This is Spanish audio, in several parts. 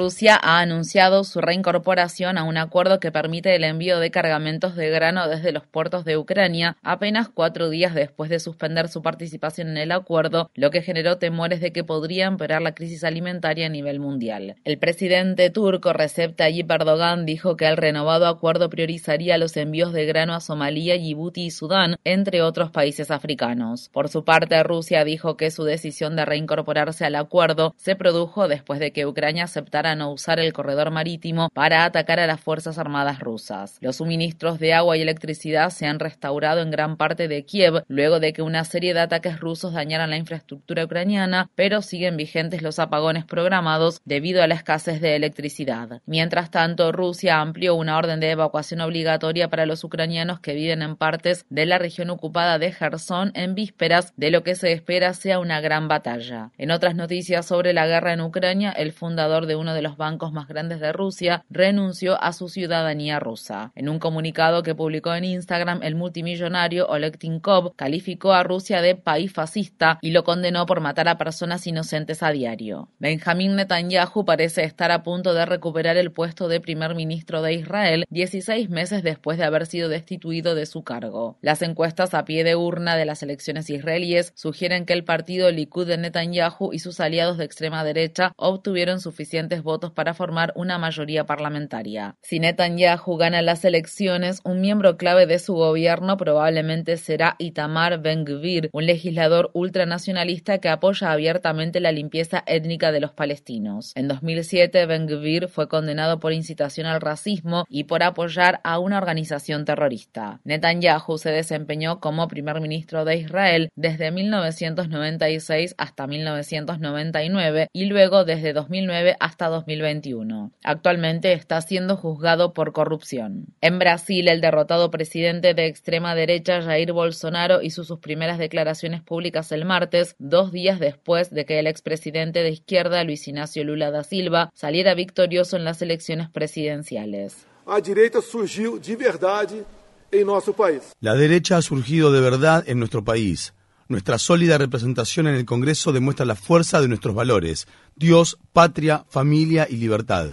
Rusia ha anunciado su reincorporación a un acuerdo que permite el envío de cargamentos de grano desde los puertos de Ucrania apenas cuatro días después de suspender su participación en el acuerdo, lo que generó temores de que podría empeorar la crisis alimentaria a nivel mundial. El presidente turco Recep Tayyip Erdogan dijo que el renovado acuerdo priorizaría los envíos de grano a Somalia, Djibouti y Sudán, entre otros países africanos. Por su parte, Rusia dijo que su decisión de reincorporarse al acuerdo se produjo después de que Ucrania aceptara no usar el corredor marítimo para atacar a las Fuerzas Armadas rusas. Los suministros de agua y electricidad se han restaurado en gran parte de Kiev luego de que una serie de ataques rusos dañaran la infraestructura ucraniana, pero siguen vigentes los apagones programados debido a la escasez de electricidad. Mientras tanto, Rusia amplió una orden de evacuación obligatoria para los ucranianos que viven en partes de la región ocupada de Gerson en vísperas de lo que se espera sea una gran batalla. En otras noticias sobre la guerra en Ucrania, el fundador de uno de los bancos más grandes de Rusia, renunció a su ciudadanía rusa. En un comunicado que publicó en Instagram, el multimillonario Oleg Tinkov calificó a Rusia de país fascista y lo condenó por matar a personas inocentes a diario. Benjamín Netanyahu parece estar a punto de recuperar el puesto de primer ministro de Israel 16 meses después de haber sido destituido de su cargo. Las encuestas a pie de urna de las elecciones israelíes sugieren que el partido Likud de Netanyahu y sus aliados de extrema derecha obtuvieron suficientes votos para formar una mayoría parlamentaria. Si Netanyahu gana las elecciones, un miembro clave de su gobierno probablemente será Itamar Ben-Gvir, un legislador ultranacionalista que apoya abiertamente la limpieza étnica de los palestinos. En 2007, Ben-Gvir fue condenado por incitación al racismo y por apoyar a una organización terrorista. Netanyahu se desempeñó como primer ministro de Israel desde 1996 hasta 1999 y luego desde 2009 hasta 2021. Actualmente está siendo juzgado por corrupción. En Brasil, el derrotado presidente de extrema derecha Jair Bolsonaro hizo sus primeras declaraciones públicas el martes, dos días después de que el expresidente de izquierda Luis Ignacio Lula da Silva saliera victorioso en las elecciones presidenciales. La derecha ha surgido de verdad en nuestro país. Nuestra sólida representación en el Congreso demuestra la fuerza de nuestros valores. Dios, patria, familia y libertad.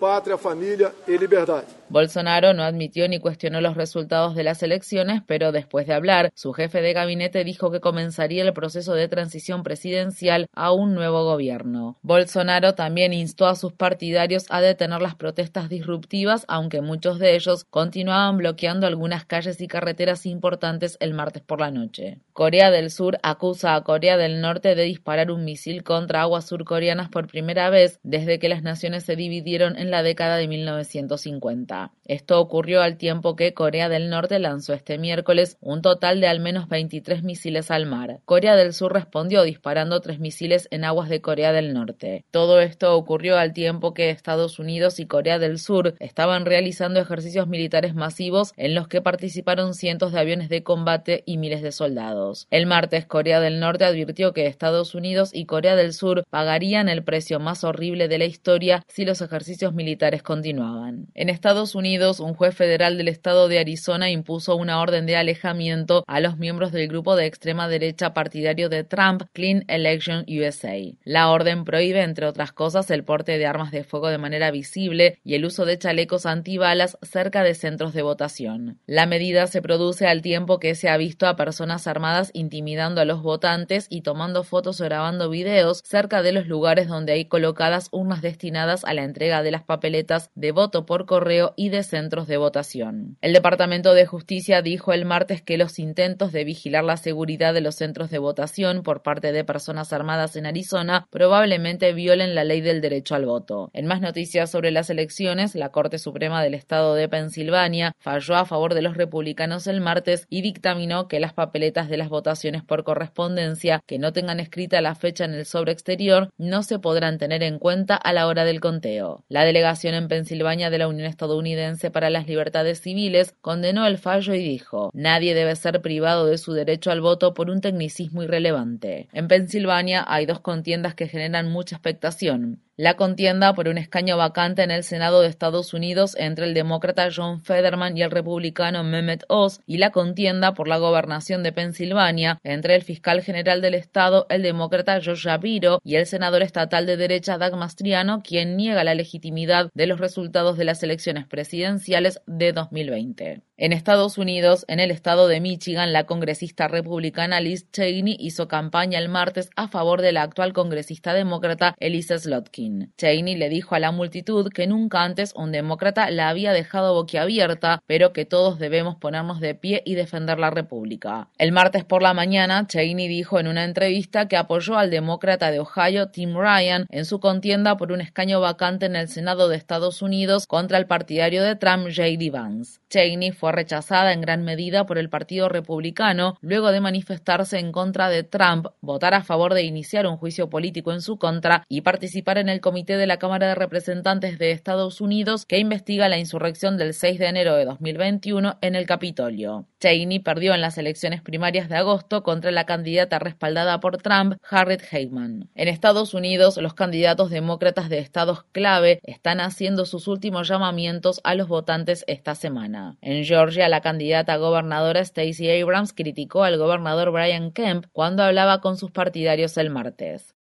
Patria, familia y libertad. Bolsonaro no admitió ni cuestionó los resultados de las elecciones, pero después de hablar, su jefe de gabinete dijo que comenzaría el proceso de transición presidencial a un nuevo gobierno. Bolsonaro también instó a sus partidarios a detener las protestas disruptivas, aunque muchos de ellos continuaban bloqueando algunas calles y carreteras importantes el martes por la noche. Corea del Sur acusa a Corea del Norte de disparar un misil contra aguas surcoreanas por primera vez desde que las naciones se dividieron en la década de 1950. Esto ocurrió al tiempo que Corea del Norte lanzó este miércoles un total de al menos 23 misiles al mar. Corea del Sur respondió disparando tres misiles en aguas de Corea del Norte. Todo esto ocurrió al tiempo que Estados Unidos y Corea del Sur estaban realizando ejercicios militares masivos en los que participaron cientos de aviones de combate y miles de soldados. El martes, Corea del Norte advirtió que Estados Unidos y Corea del Sur pagarían el precio más horrible de la historia si los ejercicios continuaban. En Estados Unidos, un juez federal del estado de Arizona impuso una orden de alejamiento a los miembros del grupo de extrema derecha partidario de Trump, Clean Election USA. La orden prohíbe, entre otras cosas, el porte de armas de fuego de manera visible y el uso de chalecos antibalas cerca de centros de votación. La medida se produce al tiempo que se ha visto a personas armadas intimidando a los votantes y tomando fotos o grabando videos cerca de los lugares donde hay colocadas urnas destinadas a la entrega de las papeletas de voto por correo y de centros de votación. El Departamento de Justicia dijo el martes que los intentos de vigilar la seguridad de los centros de votación por parte de personas armadas en Arizona probablemente violen la ley del derecho al voto. En más noticias sobre las elecciones, la Corte Suprema del Estado de Pensilvania falló a favor de los republicanos el martes y dictaminó que las papeletas de las votaciones por correspondencia que no tengan escrita la fecha en el sobre exterior no se podrán tener en cuenta a la hora del conteo. La delegación en Pensilvania de la Unión Estadounidense para las Libertades Civiles condenó el fallo y dijo, nadie debe ser privado de su derecho al voto por un tecnicismo irrelevante. En Pensilvania hay dos contiendas que generan mucha expectación la contienda por un escaño vacante en el Senado de Estados Unidos entre el demócrata John Federman y el republicano Mehmet Oz y la contienda por la gobernación de Pensilvania entre el fiscal general del estado, el demócrata Josh Shapiro, y el senador estatal de derecha Doug Mastriano, quien niega la legitimidad de los resultados de las elecciones presidenciales de 2020. En Estados Unidos, en el estado de Michigan, la congresista republicana Liz Cheney hizo campaña el martes a favor de la actual congresista demócrata Elisa Slotkin. Cheney le dijo a la multitud que nunca antes un demócrata la había dejado boquiabierta, pero que todos debemos ponernos de pie y defender la república. El martes por la mañana, Cheney dijo en una entrevista que apoyó al demócrata de Ohio, Tim Ryan, en su contienda por un escaño vacante en el Senado de Estados Unidos contra el partidario de Trump, J.D. Vance. Cheney fue rechazada en gran medida por el Partido Republicano luego de manifestarse en contra de Trump, votar a favor de iniciar un juicio político en su contra y participar en el comité de la Cámara de Representantes de Estados Unidos que investiga la insurrección del 6 de enero de 2021 en el Capitolio. Cheney perdió en las elecciones primarias de agosto contra la candidata respaldada por Trump, Harriet Heyman. En Estados Unidos, los candidatos demócratas de estados clave están haciendo sus últimos llamamientos a los votantes esta semana. En Georgia, la candidata gobernadora Stacey Abrams criticó al gobernador Brian Kemp cuando hablaba con sus partidarios el martes.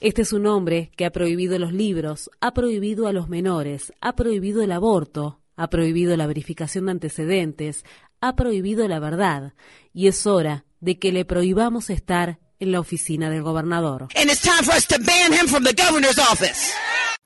Este es un hombre que ha prohibido los libros, ha prohibido a los menores, ha prohibido el aborto, ha prohibido la verificación de antecedentes, ha prohibido la verdad, y es hora de que le prohibamos estar en la oficina del gobernador.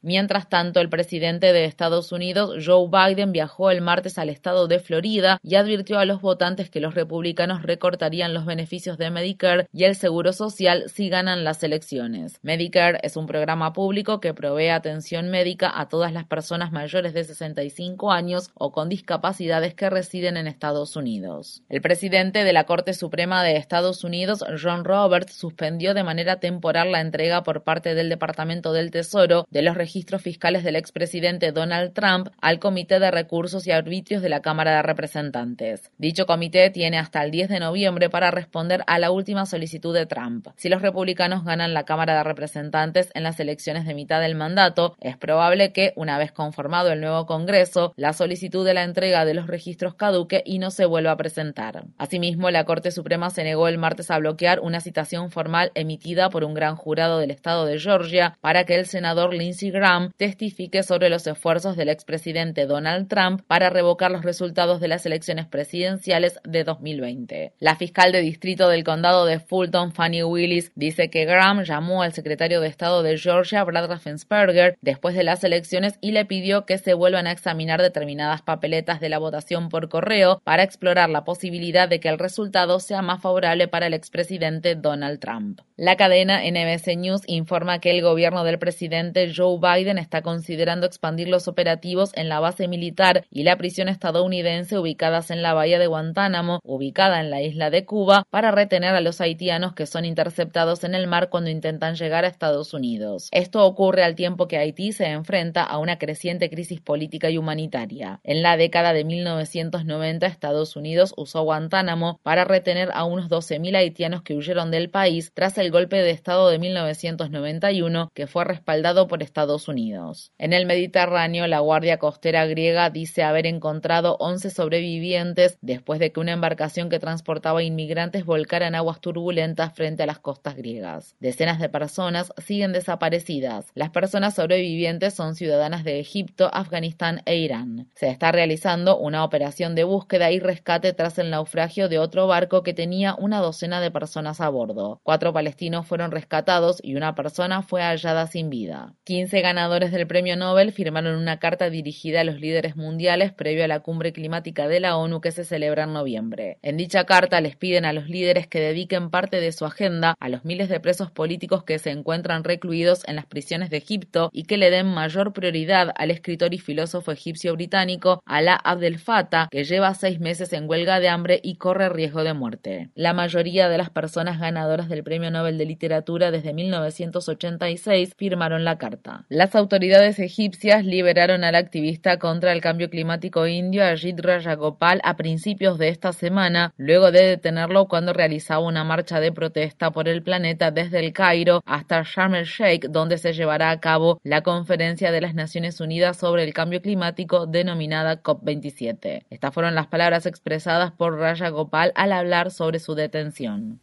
Mientras tanto, el presidente de Estados Unidos, Joe Biden, viajó el martes al estado de Florida y advirtió a los votantes que los republicanos recortarían los beneficios de Medicare y el Seguro Social si ganan las elecciones. Medicare es un programa público que provee atención médica a todas las personas mayores de 65 años o con discapacidades que residen en Estados Unidos. El presidente de la Corte Suprema de Estados Unidos, John Roberts, suspendió de manera temporal la entrega por parte del Departamento del Tesoro de los registros fiscales del expresidente Donald Trump al Comité de Recursos y Arbitrios de la Cámara de Representantes. Dicho comité tiene hasta el 10 de noviembre para responder a la última solicitud de Trump. Si los republicanos ganan la Cámara de Representantes en las elecciones de mitad del mandato, es probable que, una vez conformado el nuevo Congreso, la solicitud de la entrega de los registros caduque y no se vuelva a presentar. Asimismo, la Corte Suprema se negó el martes a bloquear una citación formal emitida por un gran jurado del estado de Georgia para que el senador Lindsey Graham testifique sobre los esfuerzos del expresidente Donald Trump para revocar los resultados de las elecciones presidenciales de 2020. La fiscal de distrito del condado de Fulton, Fanny Willis, dice que Graham llamó al secretario de Estado de Georgia, Brad Raffensperger, después de las elecciones y le pidió que se vuelvan a examinar determinadas papeletas de la votación por correo para explorar la posibilidad de que el resultado sea más favorable para el expresidente Donald Trump. La cadena NBC News informa que el gobierno del presidente Joe Biden Biden está considerando expandir los operativos en la base militar y la prisión estadounidense ubicadas en la bahía de Guantánamo, ubicada en la isla de Cuba, para retener a los haitianos que son interceptados en el mar cuando intentan llegar a Estados Unidos. Esto ocurre al tiempo que Haití se enfrenta a una creciente crisis política y humanitaria. En la década de 1990, Estados Unidos usó Guantánamo para retener a unos 12.000 haitianos que huyeron del país tras el golpe de Estado de 1991 que fue respaldado por Estados Unidos. En el Mediterráneo, la Guardia Costera griega dice haber encontrado 11 sobrevivientes después de que una embarcación que transportaba inmigrantes volcara en aguas turbulentas frente a las costas griegas. Decenas de personas siguen desaparecidas. Las personas sobrevivientes son ciudadanas de Egipto, Afganistán e Irán. Se está realizando una operación de búsqueda y rescate tras el naufragio de otro barco que tenía una docena de personas a bordo. Cuatro palestinos fueron rescatados y una persona fue hallada sin vida. 15 ganadores del premio Nobel firmaron una carta dirigida a los líderes mundiales previo a la cumbre climática de la ONU que se celebra en noviembre. En dicha carta les piden a los líderes que dediquen parte de su agenda a los miles de presos políticos que se encuentran recluidos en las prisiones de Egipto y que le den mayor prioridad al escritor y filósofo egipcio británico Alaa Abdel Fattah, que lleva seis meses en huelga de hambre y corre riesgo de muerte. La mayoría de las personas ganadoras del Premio Nobel de Literatura desde 1986 firmaron la carta. Las autoridades egipcias liberaron al activista contra el cambio climático indio Ajit Rajagopal a principios de esta semana, luego de detenerlo cuando realizaba una marcha de protesta por el planeta desde el Cairo hasta Sharm el Sheikh, donde se llevará a cabo la conferencia de las Naciones Unidas sobre el cambio climático denominada COP27. Estas fueron las palabras expresadas por Raja Gopal al hablar sobre su detención.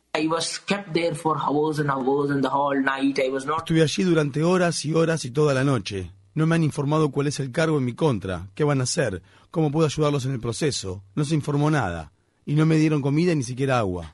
Estuve allí durante horas y horas y toda la noche. No me han informado cuál es el cargo en mi contra, qué van a hacer, cómo puedo ayudarlos en el proceso. No se informó nada. Y no me dieron comida ni siquiera agua.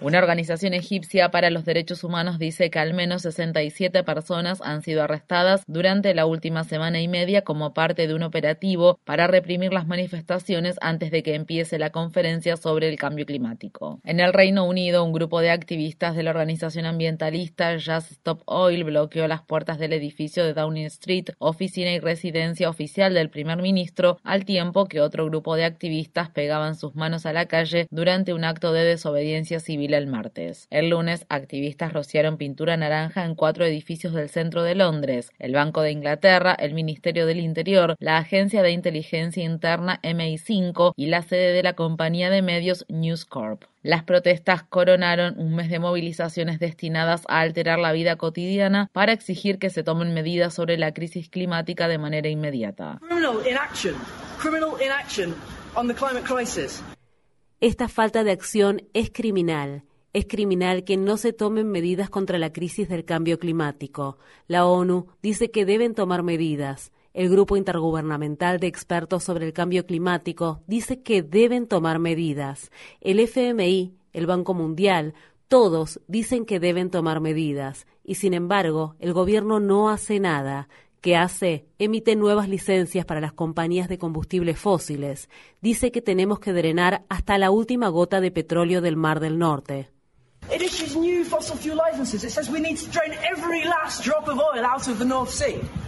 Una organización egipcia para los derechos humanos dice que al menos 67 personas han sido arrestadas durante la última semana y media como parte de un operativo para reprimir las manifestaciones antes de que empiece la conferencia sobre el cambio climático. En el Reino Unido, un grupo de activistas de la organización ambientalista Just Stop Oil bloqueó las puertas del edificio de Downing Street, oficina y residencia oficial del primer ministro, al tiempo que otro grupo de activistas pegaban sus manos a la calle durante un un acto de desobediencia civil el martes. El lunes, activistas rociaron pintura naranja en cuatro edificios del centro de Londres, el Banco de Inglaterra, el Ministerio del Interior, la Agencia de Inteligencia Interna MI5 y la sede de la compañía de medios News Corp. Las protestas coronaron un mes de movilizaciones destinadas a alterar la vida cotidiana para exigir que se tomen medidas sobre la crisis climática de manera inmediata. Esta falta de acción es criminal. Es criminal que no se tomen medidas contra la crisis del cambio climático. La ONU dice que deben tomar medidas. El Grupo Intergubernamental de Expertos sobre el Cambio Climático dice que deben tomar medidas. El FMI, el Banco Mundial, todos dicen que deben tomar medidas. Y sin embargo, el gobierno no hace nada que hace emite nuevas licencias para las compañías de combustibles fósiles. Dice que tenemos que drenar hasta la última gota de petróleo del Mar del Norte.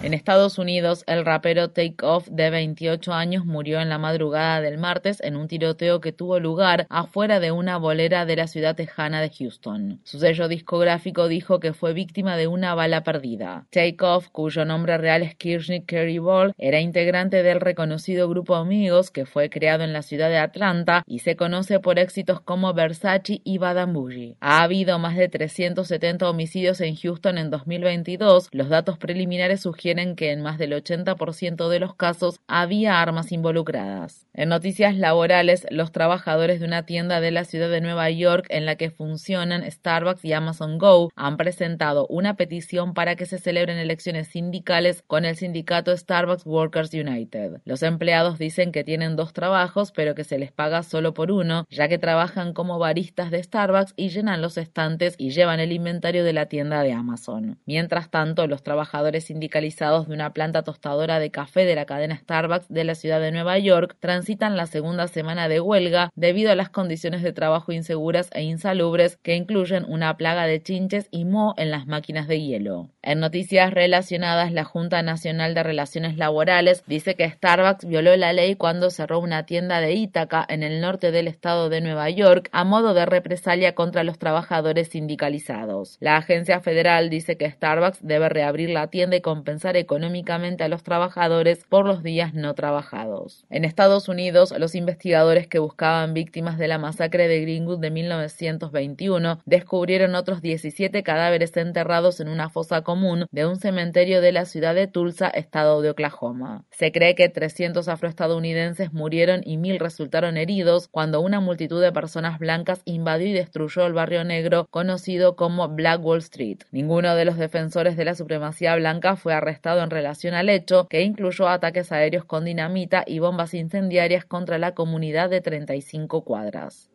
En Estados Unidos, el rapero Take Off de 28 años murió en la madrugada del martes en un tiroteo que tuvo lugar afuera de una bolera de la ciudad tejana de Houston. Su sello discográfico dijo que fue víctima de una bala perdida. Take Off, cuyo nombre real es Kirchner Kerry Ball, era integrante del reconocido grupo Amigos que fue creado en la ciudad de Atlanta y se conoce por éxitos como Versace y Bougie. Ha habido más de 370 homicidios en Houston en 2022. Los datos preliminares sugieren que en más del 80% de los casos había armas involucradas. En noticias laborales, los trabajadores de una tienda de la ciudad de Nueva York en la que funcionan Starbucks y Amazon Go han presentado una petición para que se celebren elecciones sindicales con el sindicato Starbucks Workers United. Los empleados dicen que tienen dos trabajos, pero que se les paga solo por uno, ya que trabajan como baristas de Starbucks y llenan los estantes y llevan el inventario de la tienda de Amazon. Mientras tanto, los trabajadores sindicalizados de una planta tostadora de café de la cadena Starbucks de la ciudad de Nueva York transitan la segunda semana de huelga debido a las condiciones de trabajo inseguras e insalubres que incluyen una plaga de chinches y moho en las máquinas de hielo. En noticias relacionadas, la Junta Nacional de Relaciones Laborales dice que Starbucks violó la ley cuando cerró una tienda de Ítaca en el norte del estado de Nueva York a modo de represalia contra los trabajadores sindicalizados. La agencia federal dice que Starbucks debe reabrir la tienda y compensar económicamente a los trabajadores por los días no trabajados. En Estados Unidos, los investigadores que buscaban víctimas de la masacre de Greenwood de 1921 descubrieron otros 17 cadáveres enterrados en una fosa común de un cementerio de la ciudad de Tulsa, estado de Oklahoma. Se cree que 300 afroestadounidenses murieron y mil resultaron heridos cuando una multitud de personas blancas invadió y destruyó el negro conocido como Black Wall Street. Ninguno de los defensores de la supremacía blanca fue arrestado en relación al hecho, que incluyó ataques aéreos con dinamita y bombas incendiarias contra la comunidad de 35 cuadras.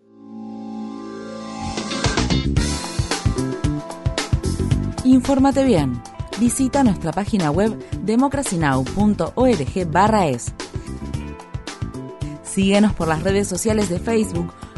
Infórmate bien. Visita nuestra página web democracynow.org/es. Síguenos por las redes sociales de Facebook,